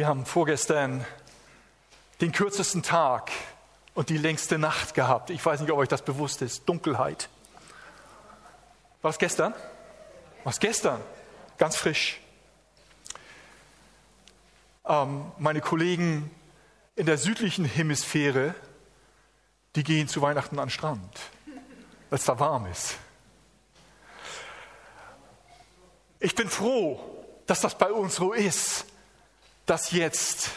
Wir haben vorgestern den kürzesten Tag und die längste Nacht gehabt. Ich weiß nicht, ob euch das bewusst ist. Dunkelheit. War es gestern? War es gestern? Ganz frisch. Ähm, meine Kollegen in der südlichen Hemisphäre, die gehen zu Weihnachten an den Strand, weil es da warm ist. Ich bin froh, dass das bei uns so ist, dass jetzt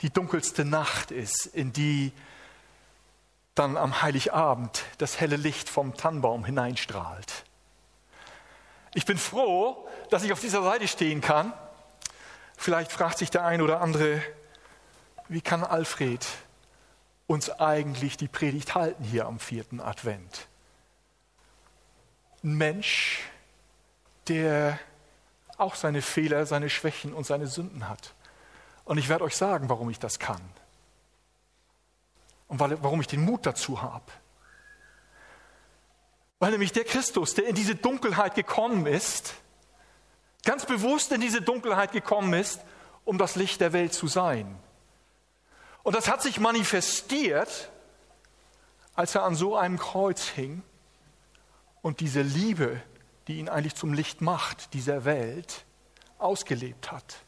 die dunkelste Nacht ist, in die dann am Heiligabend das helle Licht vom Tannenbaum hineinstrahlt. Ich bin froh, dass ich auf dieser Seite stehen kann. Vielleicht fragt sich der ein oder andere, wie kann Alfred uns eigentlich die Predigt halten hier am vierten Advent? Ein Mensch, der auch seine Fehler, seine Schwächen und seine Sünden hat. Und ich werde euch sagen, warum ich das kann. Und warum ich den Mut dazu habe. Weil nämlich der Christus, der in diese Dunkelheit gekommen ist, ganz bewusst in diese Dunkelheit gekommen ist, um das Licht der Welt zu sein. Und das hat sich manifestiert, als er an so einem Kreuz hing und diese Liebe die ihn eigentlich zum Licht macht, dieser Welt, ausgelebt hat.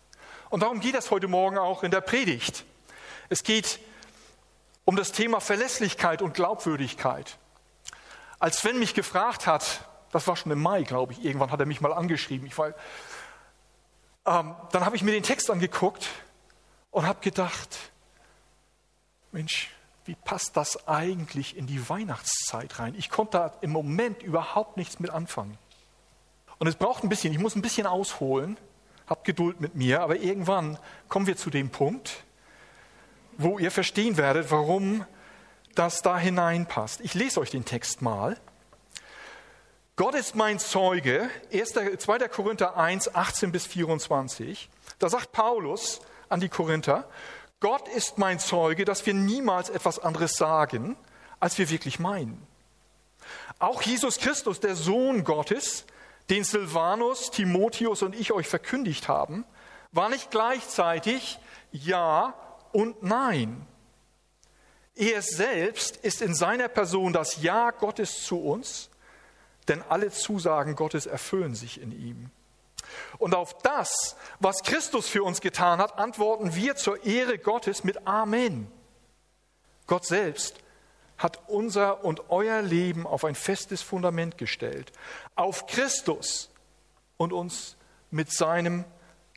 Und darum geht es heute Morgen auch in der Predigt. Es geht um das Thema Verlässlichkeit und Glaubwürdigkeit. Als Sven mich gefragt hat, das war schon im Mai, glaube ich, irgendwann hat er mich mal angeschrieben, ich war, ähm, dann habe ich mir den Text angeguckt und habe gedacht, Mensch, wie passt das eigentlich in die Weihnachtszeit rein? Ich konnte da im Moment überhaupt nichts mit anfangen. Und es braucht ein bisschen, ich muss ein bisschen ausholen, habt Geduld mit mir, aber irgendwann kommen wir zu dem Punkt, wo ihr verstehen werdet, warum das da hineinpasst. Ich lese euch den Text mal. Gott ist mein Zeuge, 2. Korinther 1, 18 bis 24. Da sagt Paulus an die Korinther, Gott ist mein Zeuge, dass wir niemals etwas anderes sagen, als wir wirklich meinen. Auch Jesus Christus, der Sohn Gottes, den Silvanus, Timotheus und ich euch verkündigt haben, war nicht gleichzeitig Ja und Nein. Er selbst ist in seiner Person das Ja Gottes zu uns, denn alle Zusagen Gottes erfüllen sich in ihm. Und auf das, was Christus für uns getan hat, antworten wir zur Ehre Gottes mit Amen. Gott selbst hat unser und euer Leben auf ein festes Fundament gestellt, auf Christus und uns mit seinem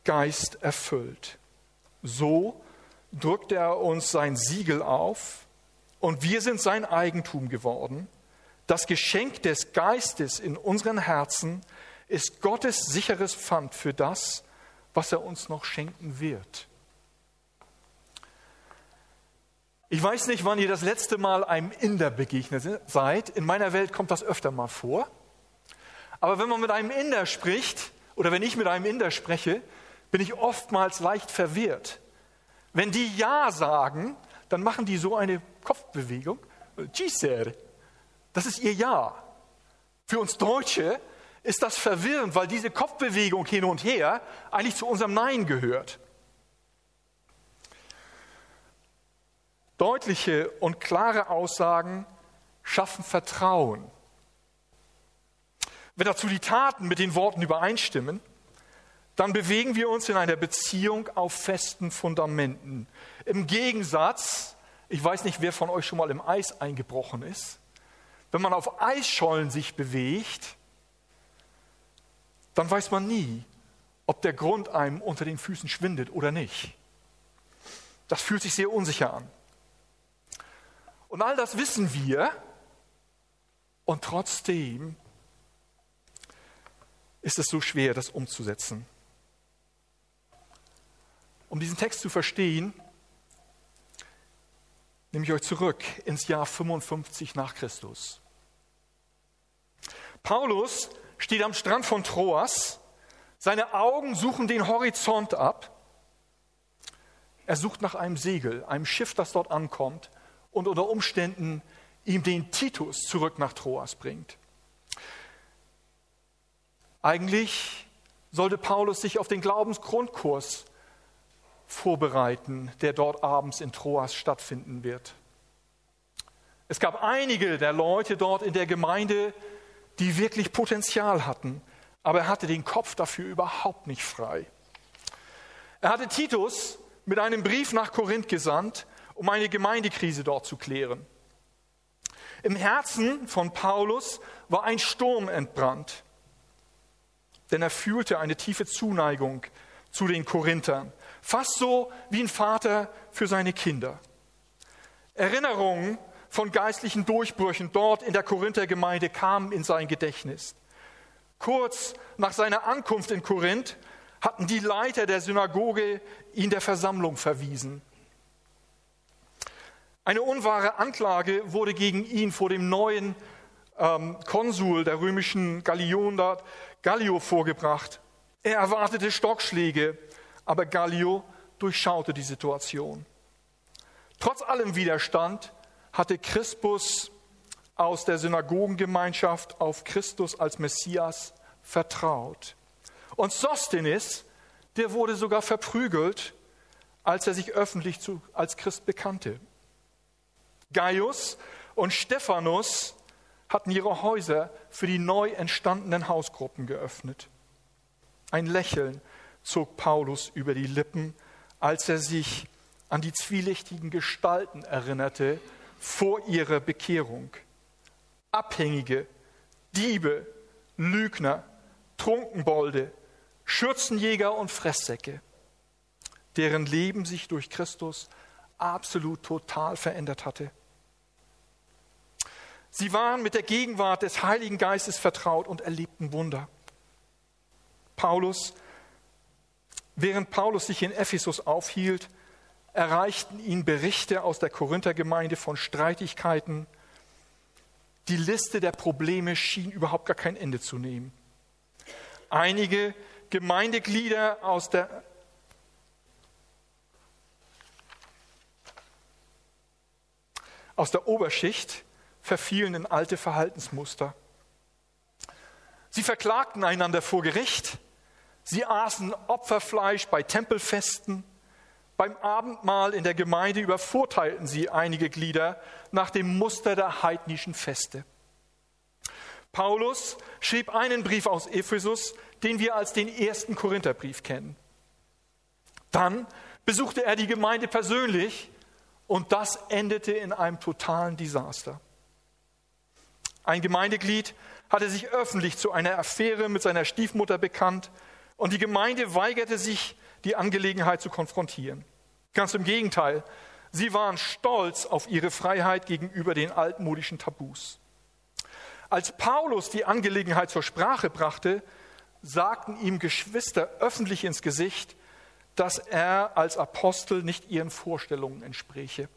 Geist erfüllt. So drückte er uns sein Siegel auf und wir sind sein Eigentum geworden. Das Geschenk des Geistes in unseren Herzen ist Gottes sicheres Pfand für das, was er uns noch schenken wird. Ich weiß nicht, wann ihr das letzte Mal einem Inder begegnet seid. In meiner Welt kommt das öfter mal vor. Aber wenn man mit einem Inder spricht, oder wenn ich mit einem Inder spreche, bin ich oftmals leicht verwirrt. Wenn die Ja sagen, dann machen die so eine Kopfbewegung. Gisere. Das ist ihr Ja. Für uns Deutsche ist das verwirrend, weil diese Kopfbewegung hin und her eigentlich zu unserem Nein gehört. Deutliche und klare Aussagen schaffen Vertrauen. Wenn dazu die Taten mit den Worten übereinstimmen, dann bewegen wir uns in einer Beziehung auf festen Fundamenten. Im Gegensatz, ich weiß nicht, wer von euch schon mal im Eis eingebrochen ist, wenn man auf Eisschollen sich bewegt, dann weiß man nie, ob der Grund einem unter den Füßen schwindet oder nicht. Das fühlt sich sehr unsicher an. Und all das wissen wir. Und trotzdem ist es so schwer, das umzusetzen. Um diesen Text zu verstehen, nehme ich euch zurück ins Jahr 55 nach Christus. Paulus steht am Strand von Troas, seine Augen suchen den Horizont ab. Er sucht nach einem Segel, einem Schiff, das dort ankommt und unter Umständen ihm den Titus zurück nach Troas bringt. Eigentlich sollte Paulus sich auf den Glaubensgrundkurs vorbereiten, der dort abends in Troas stattfinden wird. Es gab einige der Leute dort in der Gemeinde, die wirklich Potenzial hatten, aber er hatte den Kopf dafür überhaupt nicht frei. Er hatte Titus mit einem Brief nach Korinth gesandt, um eine Gemeindekrise dort zu klären. Im Herzen von Paulus war ein Sturm entbrannt, denn er fühlte eine tiefe Zuneigung zu den Korinthern, fast so wie ein Vater für seine Kinder. Erinnerungen von geistlichen Durchbrüchen dort in der Korinthergemeinde kamen in sein Gedächtnis. Kurz nach seiner Ankunft in Korinth hatten die Leiter der Synagoge ihn der Versammlung verwiesen. Eine unwahre Anklage wurde gegen ihn vor dem neuen ähm, Konsul der römischen Gallion Gallio vorgebracht. Er erwartete Stockschläge, aber Gallio durchschaute die Situation. Trotz allem Widerstand hatte Crispus aus der Synagogengemeinschaft auf Christus als Messias vertraut. Und Sosthenes, der wurde sogar verprügelt, als er sich öffentlich zu, als Christ bekannte. Gaius und Stephanus hatten ihre Häuser für die neu entstandenen Hausgruppen geöffnet. Ein Lächeln zog Paulus über die Lippen, als er sich an die zwielichtigen Gestalten erinnerte vor ihrer Bekehrung. Abhängige, Diebe, Lügner, Trunkenbolde, Schürzenjäger und Fresssäcke, deren Leben sich durch Christus absolut total verändert hatte. Sie waren mit der Gegenwart des Heiligen Geistes vertraut und erlebten Wunder. Paulus, während Paulus sich in Ephesus aufhielt, erreichten ihn Berichte aus der Korinthergemeinde von Streitigkeiten. Die Liste der Probleme schien überhaupt gar kein Ende zu nehmen. Einige Gemeindeglieder aus der aus der Oberschicht verfielen in alte Verhaltensmuster. Sie verklagten einander vor Gericht, sie aßen Opferfleisch bei Tempelfesten, beim Abendmahl in der Gemeinde übervorteilten sie einige Glieder nach dem Muster der heidnischen Feste. Paulus schrieb einen Brief aus Ephesus, den wir als den ersten Korintherbrief kennen. Dann besuchte er die Gemeinde persönlich und das endete in einem totalen Desaster. Ein Gemeindeglied hatte sich öffentlich zu einer Affäre mit seiner Stiefmutter bekannt und die Gemeinde weigerte sich, die Angelegenheit zu konfrontieren. Ganz im Gegenteil, sie waren stolz auf ihre Freiheit gegenüber den altmodischen Tabus. Als Paulus die Angelegenheit zur Sprache brachte, sagten ihm Geschwister öffentlich ins Gesicht, dass er als Apostel nicht ihren Vorstellungen entspräche.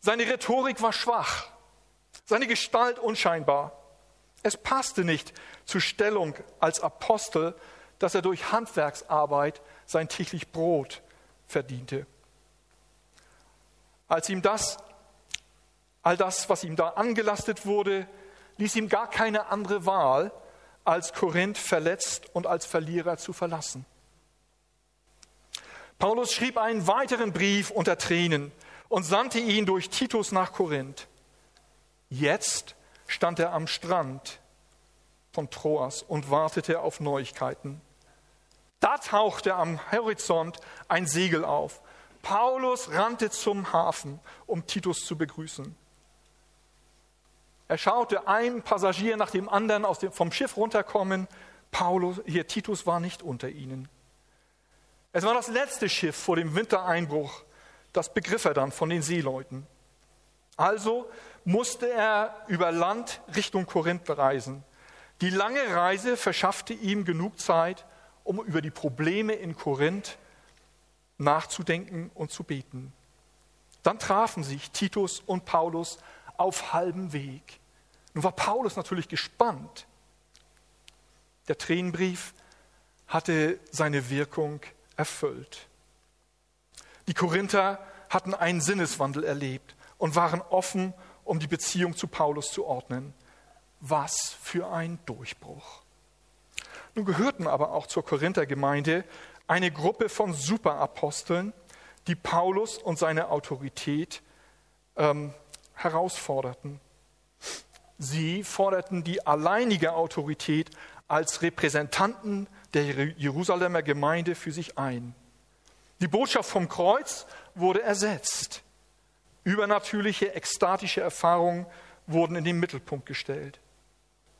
Seine Rhetorik war schwach seine Gestalt unscheinbar. Es passte nicht zur Stellung als Apostel, dass er durch Handwerksarbeit sein täglich Brot verdiente. Als ihm das, all das, was ihm da angelastet wurde, ließ ihm gar keine andere Wahl, als Korinth verletzt und als Verlierer zu verlassen. Paulus schrieb einen weiteren Brief unter Tränen und sandte ihn durch Titus nach Korinth. Jetzt stand er am Strand von Troas und wartete auf Neuigkeiten. Da tauchte am Horizont ein Segel auf. Paulus rannte zum Hafen, um Titus zu begrüßen. Er schaute einen Passagier nach dem anderen aus dem, vom Schiff runterkommen. Paulus, hier Titus war nicht unter ihnen. Es war das letzte Schiff vor dem Wintereinbruch. Das begriff er dann von den Seeleuten. Also musste er über Land Richtung Korinth reisen. Die lange Reise verschaffte ihm genug Zeit, um über die Probleme in Korinth nachzudenken und zu beten. Dann trafen sich Titus und Paulus auf halbem Weg. Nun war Paulus natürlich gespannt. Der Tränenbrief hatte seine Wirkung erfüllt. Die Korinther hatten einen Sinneswandel erlebt und waren offen um die Beziehung zu Paulus zu ordnen. Was für ein Durchbruch. Nun gehörten aber auch zur Korinther Gemeinde eine Gruppe von Superaposteln, die Paulus und seine Autorität ähm, herausforderten. Sie forderten die alleinige Autorität als Repräsentanten der Jerusalemer Gemeinde für sich ein. Die Botschaft vom Kreuz wurde ersetzt. Übernatürliche, ekstatische Erfahrungen wurden in den Mittelpunkt gestellt.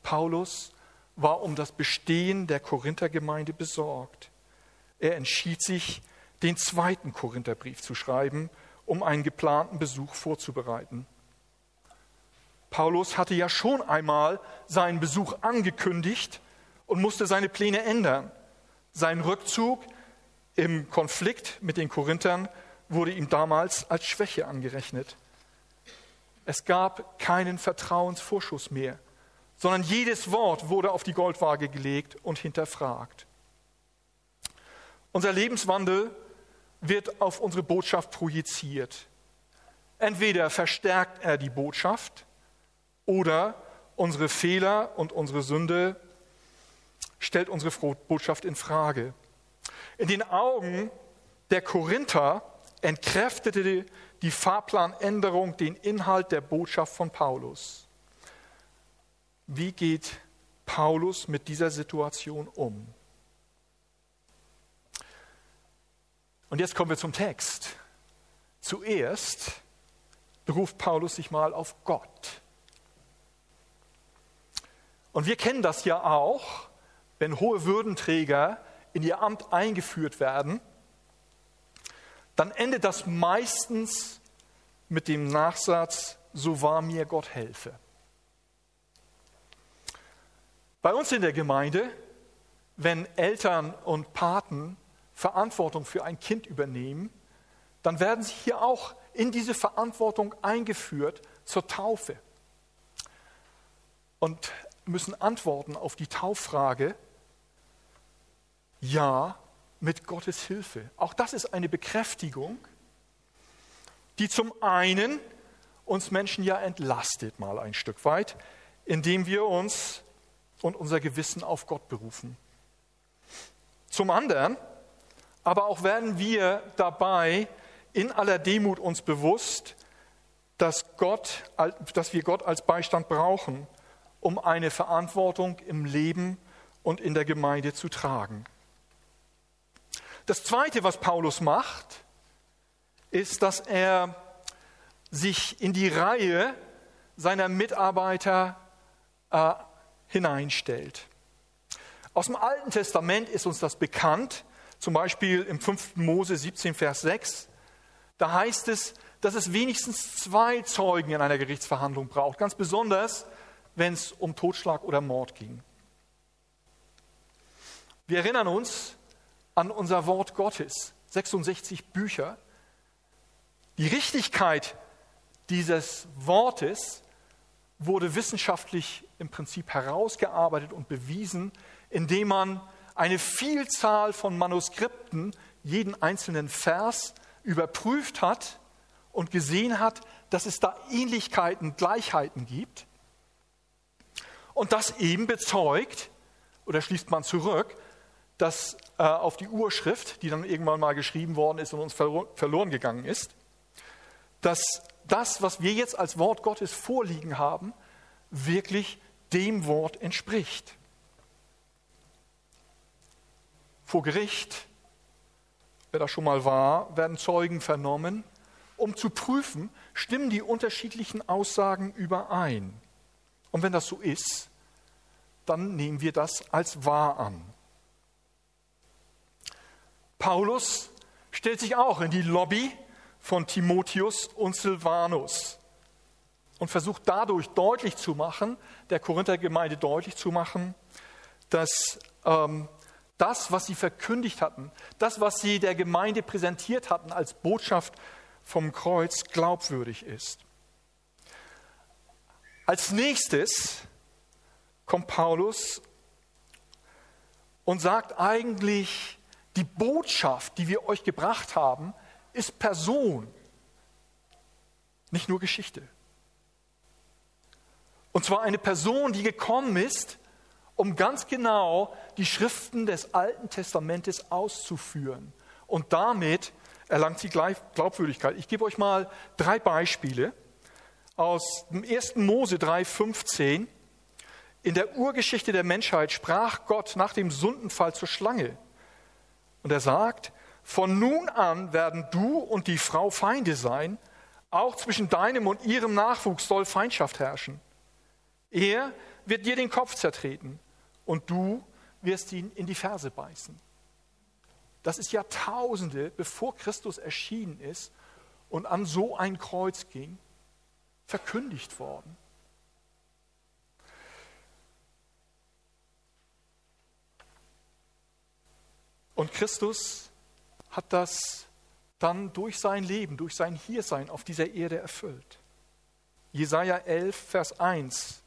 Paulus war um das Bestehen der Korinthergemeinde besorgt. Er entschied sich, den zweiten Korintherbrief zu schreiben, um einen geplanten Besuch vorzubereiten. Paulus hatte ja schon einmal seinen Besuch angekündigt und musste seine Pläne ändern. Sein Rückzug im Konflikt mit den Korinthern wurde ihm damals als Schwäche angerechnet. Es gab keinen Vertrauensvorschuss mehr, sondern jedes Wort wurde auf die Goldwaage gelegt und hinterfragt. Unser Lebenswandel wird auf unsere Botschaft projiziert. Entweder verstärkt er die Botschaft oder unsere Fehler und unsere Sünde stellt unsere Botschaft in Frage. In den Augen der Korinther entkräftete die Fahrplanänderung den Inhalt der Botschaft von Paulus. Wie geht Paulus mit dieser Situation um? Und jetzt kommen wir zum Text. Zuerst beruft Paulus sich mal auf Gott. Und wir kennen das ja auch, wenn hohe Würdenträger in ihr Amt eingeführt werden, dann endet das meistens mit dem Nachsatz, so wahr mir Gott helfe. Bei uns in der Gemeinde, wenn Eltern und Paten Verantwortung für ein Kind übernehmen, dann werden sie hier auch in diese Verantwortung eingeführt zur Taufe. Und müssen antworten auf die Tauffrage, ja, mit Gottes Hilfe. Auch das ist eine Bekräftigung, die zum einen uns Menschen ja entlastet, mal ein Stück weit, indem wir uns und unser Gewissen auf Gott berufen. Zum anderen, aber auch werden wir dabei in aller Demut uns bewusst, dass, Gott, dass wir Gott als Beistand brauchen um eine Verantwortung im Leben und in der Gemeinde zu tragen. Das Zweite, was Paulus macht, ist, dass er sich in die Reihe seiner Mitarbeiter äh, hineinstellt. Aus dem Alten Testament ist uns das bekannt, zum Beispiel im 5. Mose 17, Vers 6. Da heißt es, dass es wenigstens zwei Zeugen in einer Gerichtsverhandlung braucht. Ganz besonders, wenn es um Totschlag oder Mord ging. Wir erinnern uns an unser Wort Gottes, 66 Bücher. Die Richtigkeit dieses Wortes wurde wissenschaftlich im Prinzip herausgearbeitet und bewiesen, indem man eine Vielzahl von Manuskripten, jeden einzelnen Vers überprüft hat und gesehen hat, dass es da Ähnlichkeiten, Gleichheiten gibt. Und das eben bezeugt, oder schließt man zurück, dass äh, auf die Urschrift, die dann irgendwann mal geschrieben worden ist und uns verlo verloren gegangen ist, dass das, was wir jetzt als Wort Gottes vorliegen haben, wirklich dem Wort entspricht. Vor Gericht, wer da schon mal war, werden Zeugen vernommen, um zu prüfen, stimmen die unterschiedlichen Aussagen überein. Und wenn das so ist, dann nehmen wir das als wahr an. Paulus stellt sich auch in die Lobby von Timotheus und Silvanus und versucht dadurch deutlich zu machen, der Korinthergemeinde deutlich zu machen, dass ähm, das, was sie verkündigt hatten, das, was sie der Gemeinde präsentiert hatten als Botschaft vom Kreuz, glaubwürdig ist. Als nächstes kommt Paulus und sagt eigentlich, die Botschaft, die wir euch gebracht haben, ist Person, nicht nur Geschichte. Und zwar eine Person, die gekommen ist, um ganz genau die Schriften des Alten Testamentes auszuführen. Und damit erlangt sie Glaubwürdigkeit. Ich gebe euch mal drei Beispiele aus dem 1. Mose 3,15. In der Urgeschichte der Menschheit sprach Gott nach dem Sündenfall zur Schlange. Und er sagt, von nun an werden du und die Frau Feinde sein, auch zwischen deinem und ihrem Nachwuchs soll Feindschaft herrschen. Er wird dir den Kopf zertreten und du wirst ihn in die Ferse beißen. Das ist Jahrtausende, bevor Christus erschienen ist und an so ein Kreuz ging, verkündigt worden. Und Christus hat das dann durch sein Leben, durch sein Hiersein auf dieser Erde erfüllt. Jesaja 11, Vers 1.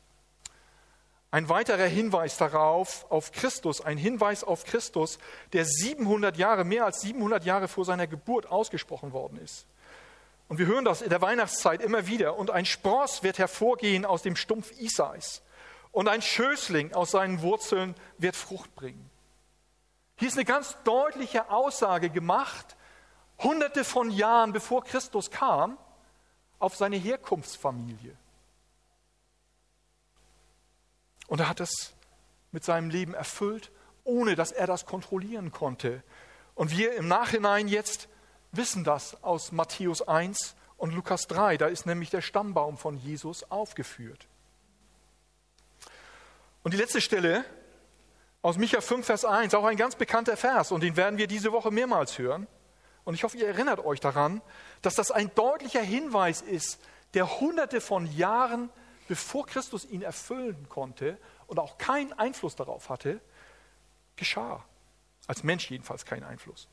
Ein weiterer Hinweis darauf, auf Christus, ein Hinweis auf Christus, der 700 Jahre, mehr als 700 Jahre vor seiner Geburt ausgesprochen worden ist. Und wir hören das in der Weihnachtszeit immer wieder. Und ein Spross wird hervorgehen aus dem Stumpf Isais. Und ein Schößling aus seinen Wurzeln wird Frucht bringen. Hier ist eine ganz deutliche Aussage gemacht, hunderte von Jahren bevor Christus kam, auf seine Herkunftsfamilie. Und er hat es mit seinem Leben erfüllt, ohne dass er das kontrollieren konnte. Und wir im Nachhinein jetzt wissen das aus Matthäus 1 und Lukas 3. Da ist nämlich der Stammbaum von Jesus aufgeführt. Und die letzte Stelle aus Micha 5, Vers 1, auch ein ganz bekannter Vers, und den werden wir diese Woche mehrmals hören. Und ich hoffe, ihr erinnert euch daran, dass das ein deutlicher Hinweis ist, der hunderte von Jahren bevor Christus ihn erfüllen konnte und auch keinen Einfluss darauf hatte, geschah. Als Mensch jedenfalls keinen Einfluss.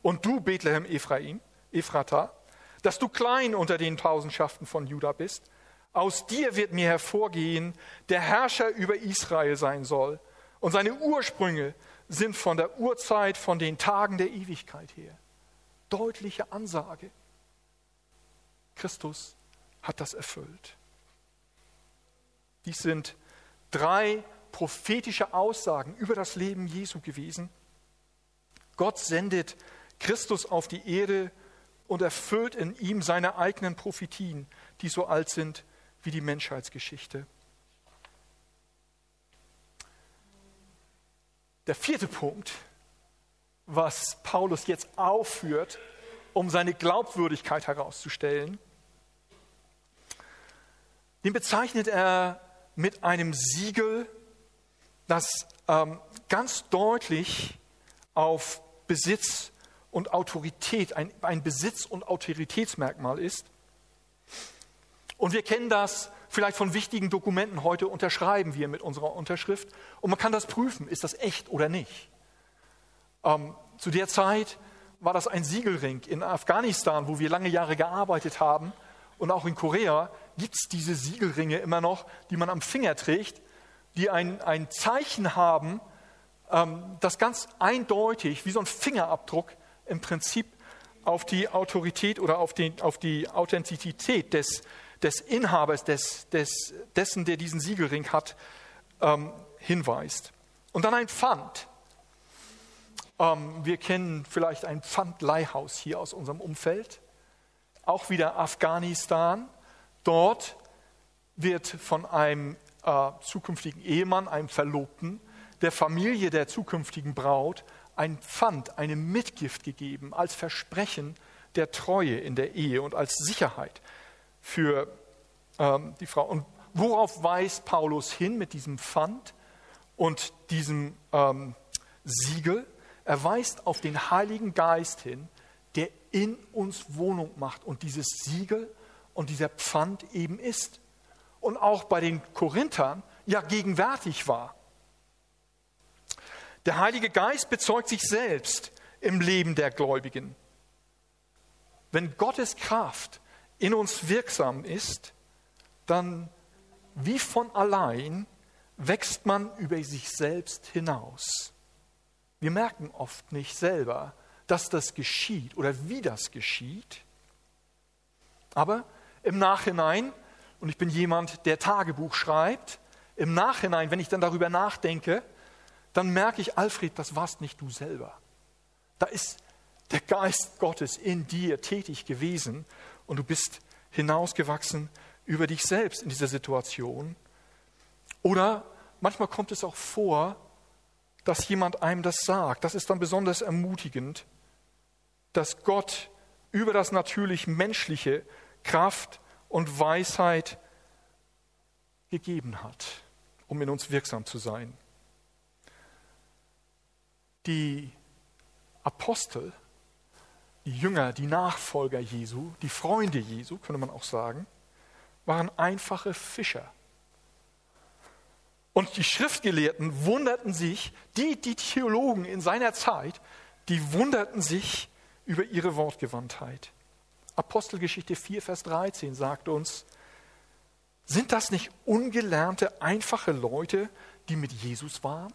Und du, Bethlehem Ephraim, Ephrata, dass du klein unter den Tausendschaften von Juda bist, aus dir wird mir hervorgehen, der Herrscher über Israel sein soll. Und seine Ursprünge sind von der Urzeit, von den Tagen der Ewigkeit her. Deutliche Ansage. Christus hat das erfüllt. Dies sind drei prophetische Aussagen über das Leben Jesu gewesen. Gott sendet Christus auf die Erde und erfüllt in ihm seine eigenen Prophetien, die so alt sind wie die Menschheitsgeschichte. Der vierte Punkt, was Paulus jetzt aufführt, um seine Glaubwürdigkeit herauszustellen, den bezeichnet er mit einem Siegel, das ähm, ganz deutlich auf Besitz und Autorität, ein, ein Besitz- und Autoritätsmerkmal ist. Und wir kennen das vielleicht von wichtigen Dokumenten. Heute unterschreiben wir mit unserer Unterschrift und man kann das prüfen, ist das echt oder nicht. Ähm, zu der Zeit war das ein Siegelring in Afghanistan, wo wir lange Jahre gearbeitet haben und auch in Korea gibt es diese Siegelringe immer noch, die man am Finger trägt, die ein, ein Zeichen haben, ähm, das ganz eindeutig, wie so ein Fingerabdruck, im Prinzip auf die Autorität oder auf, den, auf die Authentizität des, des Inhabers, des, des, dessen, der diesen Siegelring hat, ähm, hinweist. Und dann ein Pfand. Ähm, wir kennen vielleicht ein Pfandleihhaus hier aus unserem Umfeld auch wieder Afghanistan. Dort wird von einem äh, zukünftigen Ehemann, einem Verlobten, der Familie der zukünftigen Braut ein Pfand, eine Mitgift gegeben als Versprechen der Treue in der Ehe und als Sicherheit für ähm, die Frau. Und worauf weist Paulus hin mit diesem Pfand und diesem ähm, Siegel? Er weist auf den Heiligen Geist hin, der in uns Wohnung macht und dieses Siegel und dieser Pfand eben ist. Und auch bei den Korinthern ja gegenwärtig war. Der Heilige Geist bezeugt sich selbst im Leben der Gläubigen. Wenn Gottes Kraft in uns wirksam ist, dann wie von allein wächst man über sich selbst hinaus. Wir merken oft nicht selber, dass das geschieht oder wie das geschieht. Aber im Nachhinein, und ich bin jemand, der Tagebuch schreibt, im Nachhinein, wenn ich dann darüber nachdenke, dann merke ich, Alfred, das warst nicht du selber. Da ist der Geist Gottes in dir tätig gewesen und du bist hinausgewachsen über dich selbst in dieser Situation. Oder manchmal kommt es auch vor, dass jemand einem das sagt. Das ist dann besonders ermutigend, dass Gott über das natürlich Menschliche Kraft und Weisheit gegeben hat, um in uns wirksam zu sein. Die Apostel, die Jünger, die Nachfolger Jesu, die Freunde Jesu, könnte man auch sagen, waren einfache Fischer. Und die Schriftgelehrten wunderten sich, die, die Theologen in seiner Zeit, die wunderten sich über ihre Wortgewandtheit. Apostelgeschichte 4, Vers 13 sagt uns, sind das nicht ungelernte, einfache Leute, die mit Jesus waren?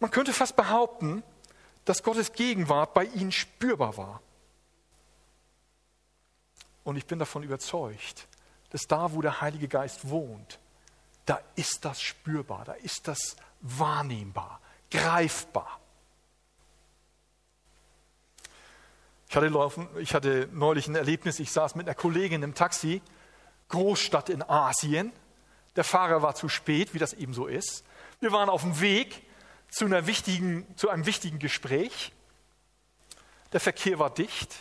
Man könnte fast behaupten, dass Gottes Gegenwart bei ihnen spürbar war. Und ich bin davon überzeugt, dass da, wo der Heilige Geist wohnt, da ist das spürbar, da ist das wahrnehmbar, greifbar. Ich hatte, laufen, ich hatte neulich ein Erlebnis, ich saß mit einer Kollegin im Taxi, Großstadt in Asien. Der Fahrer war zu spät, wie das eben so ist. Wir waren auf dem Weg zu, einer wichtigen, zu einem wichtigen Gespräch. Der Verkehr war dicht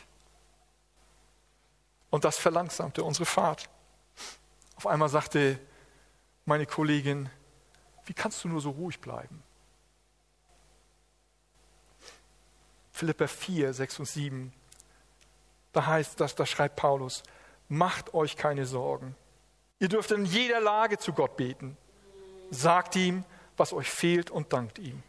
und das verlangsamte unsere Fahrt. Auf einmal sagte meine Kollegin, wie kannst du nur so ruhig bleiben? Philippa 4, 6 und 7. Da heißt das, da schreibt Paulus, macht euch keine Sorgen. Ihr dürft in jeder Lage zu Gott beten. Sagt ihm, was euch fehlt und dankt ihm.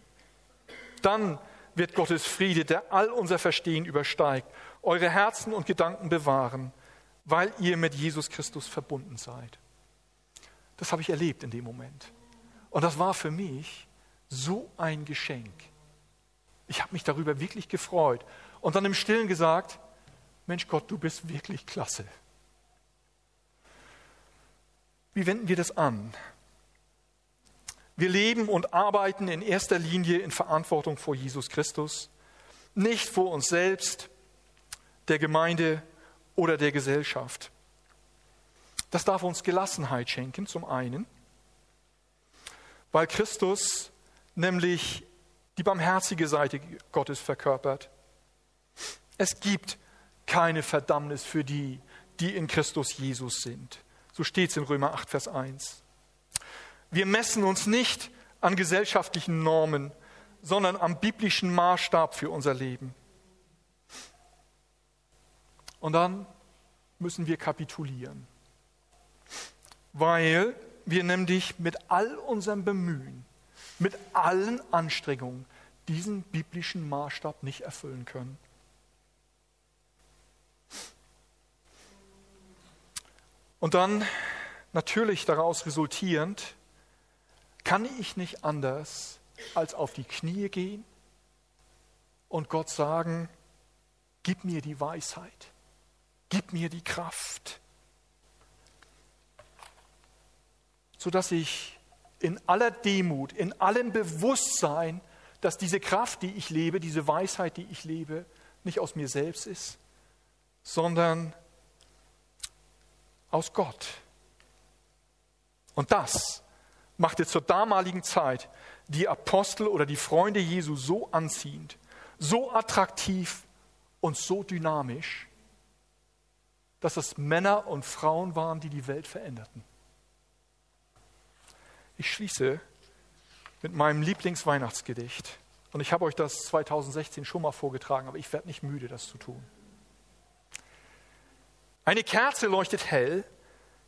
Dann wird Gottes Friede, der all unser Verstehen übersteigt, eure Herzen und Gedanken bewahren, weil ihr mit Jesus Christus verbunden seid. Das habe ich erlebt in dem Moment. Und das war für mich so ein Geschenk. Ich habe mich darüber wirklich gefreut und dann im Stillen gesagt, Mensch Gott, du bist wirklich klasse. Wie wenden wir das an? Wir leben und arbeiten in erster Linie in Verantwortung vor Jesus Christus, nicht vor uns selbst, der Gemeinde oder der Gesellschaft. Das darf uns Gelassenheit schenken, zum einen, weil Christus nämlich die barmherzige Seite Gottes verkörpert. Es gibt keine Verdammnis für die, die in Christus Jesus sind. So steht es in Römer 8, Vers 1. Wir messen uns nicht an gesellschaftlichen Normen, sondern am biblischen Maßstab für unser Leben. Und dann müssen wir kapitulieren, weil wir nämlich mit all unserem Bemühen, mit allen Anstrengungen diesen biblischen Maßstab nicht erfüllen können. Und dann natürlich daraus resultierend, kann ich nicht anders als auf die Knie gehen und Gott sagen, gib mir die Weisheit, gib mir die Kraft, sodass ich in aller Demut, in allem Bewusstsein, dass diese Kraft, die ich lebe, diese Weisheit, die ich lebe, nicht aus mir selbst ist, sondern aus Gott. Und das machte zur damaligen Zeit die Apostel oder die Freunde Jesu so anziehend, so attraktiv und so dynamisch, dass es Männer und Frauen waren, die die Welt veränderten. Ich schließe mit meinem Lieblingsweihnachtsgedicht. Und ich habe euch das 2016 schon mal vorgetragen, aber ich werde nicht müde, das zu tun. Eine Kerze leuchtet hell,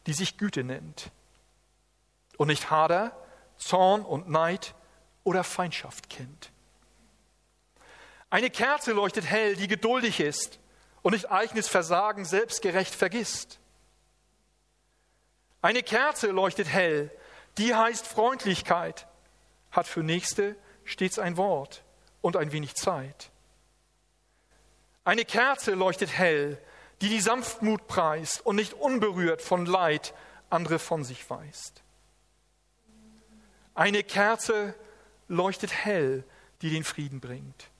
die sich Güte nennt und nicht Hader, Zorn und Neid oder Feindschaft kennt. Eine Kerze leuchtet hell, die geduldig ist und nicht eigenes Versagen selbstgerecht vergisst. Eine Kerze leuchtet hell, die heißt Freundlichkeit, hat für Nächste stets ein Wort und ein wenig Zeit. Eine Kerze leuchtet hell, die die Sanftmut preist und nicht unberührt von Leid andere von sich weist. Eine Kerze leuchtet hell, die den Frieden bringt,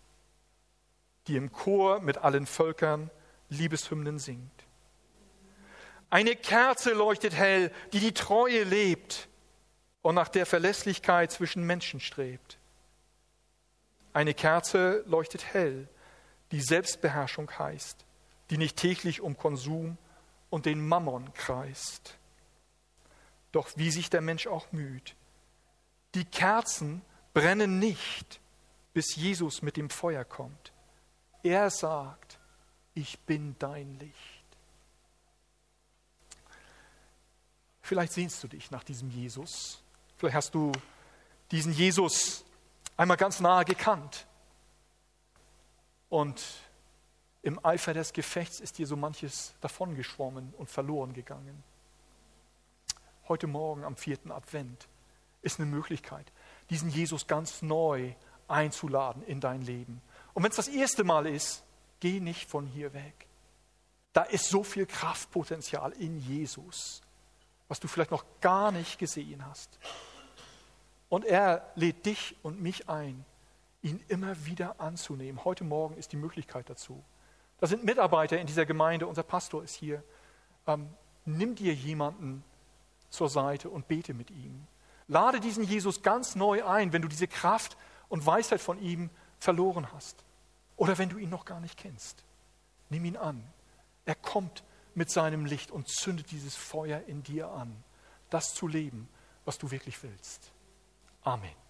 die im Chor mit allen Völkern Liebeshymnen singt. Eine Kerze leuchtet hell, die die Treue lebt und nach der Verlässlichkeit zwischen Menschen strebt. Eine Kerze leuchtet hell, die Selbstbeherrschung heißt, die nicht täglich um Konsum und den Mammon kreist. Doch wie sich der Mensch auch müht, die Kerzen brennen nicht, bis Jesus mit dem Feuer kommt. Er sagt, ich bin dein Licht. Vielleicht sehnst du dich nach diesem Jesus. Vielleicht hast du diesen Jesus einmal ganz nahe gekannt. Und im Eifer des Gefechts ist dir so manches davongeschwommen und verloren gegangen. Heute Morgen am vierten Advent ist eine Möglichkeit, diesen Jesus ganz neu einzuladen in dein Leben. Und wenn es das erste Mal ist, geh nicht von hier weg. Da ist so viel Kraftpotenzial in Jesus, was du vielleicht noch gar nicht gesehen hast. Und er lädt dich und mich ein, ihn immer wieder anzunehmen. Heute Morgen ist die Möglichkeit dazu. Da sind Mitarbeiter in dieser Gemeinde, unser Pastor ist hier. Ähm, nimm dir jemanden zur Seite und bete mit ihm. Lade diesen Jesus ganz neu ein, wenn du diese Kraft und Weisheit von ihm verloren hast. Oder wenn du ihn noch gar nicht kennst. Nimm ihn an. Er kommt mit seinem Licht und zündet dieses Feuer in dir an, das zu leben, was du wirklich willst. Amen.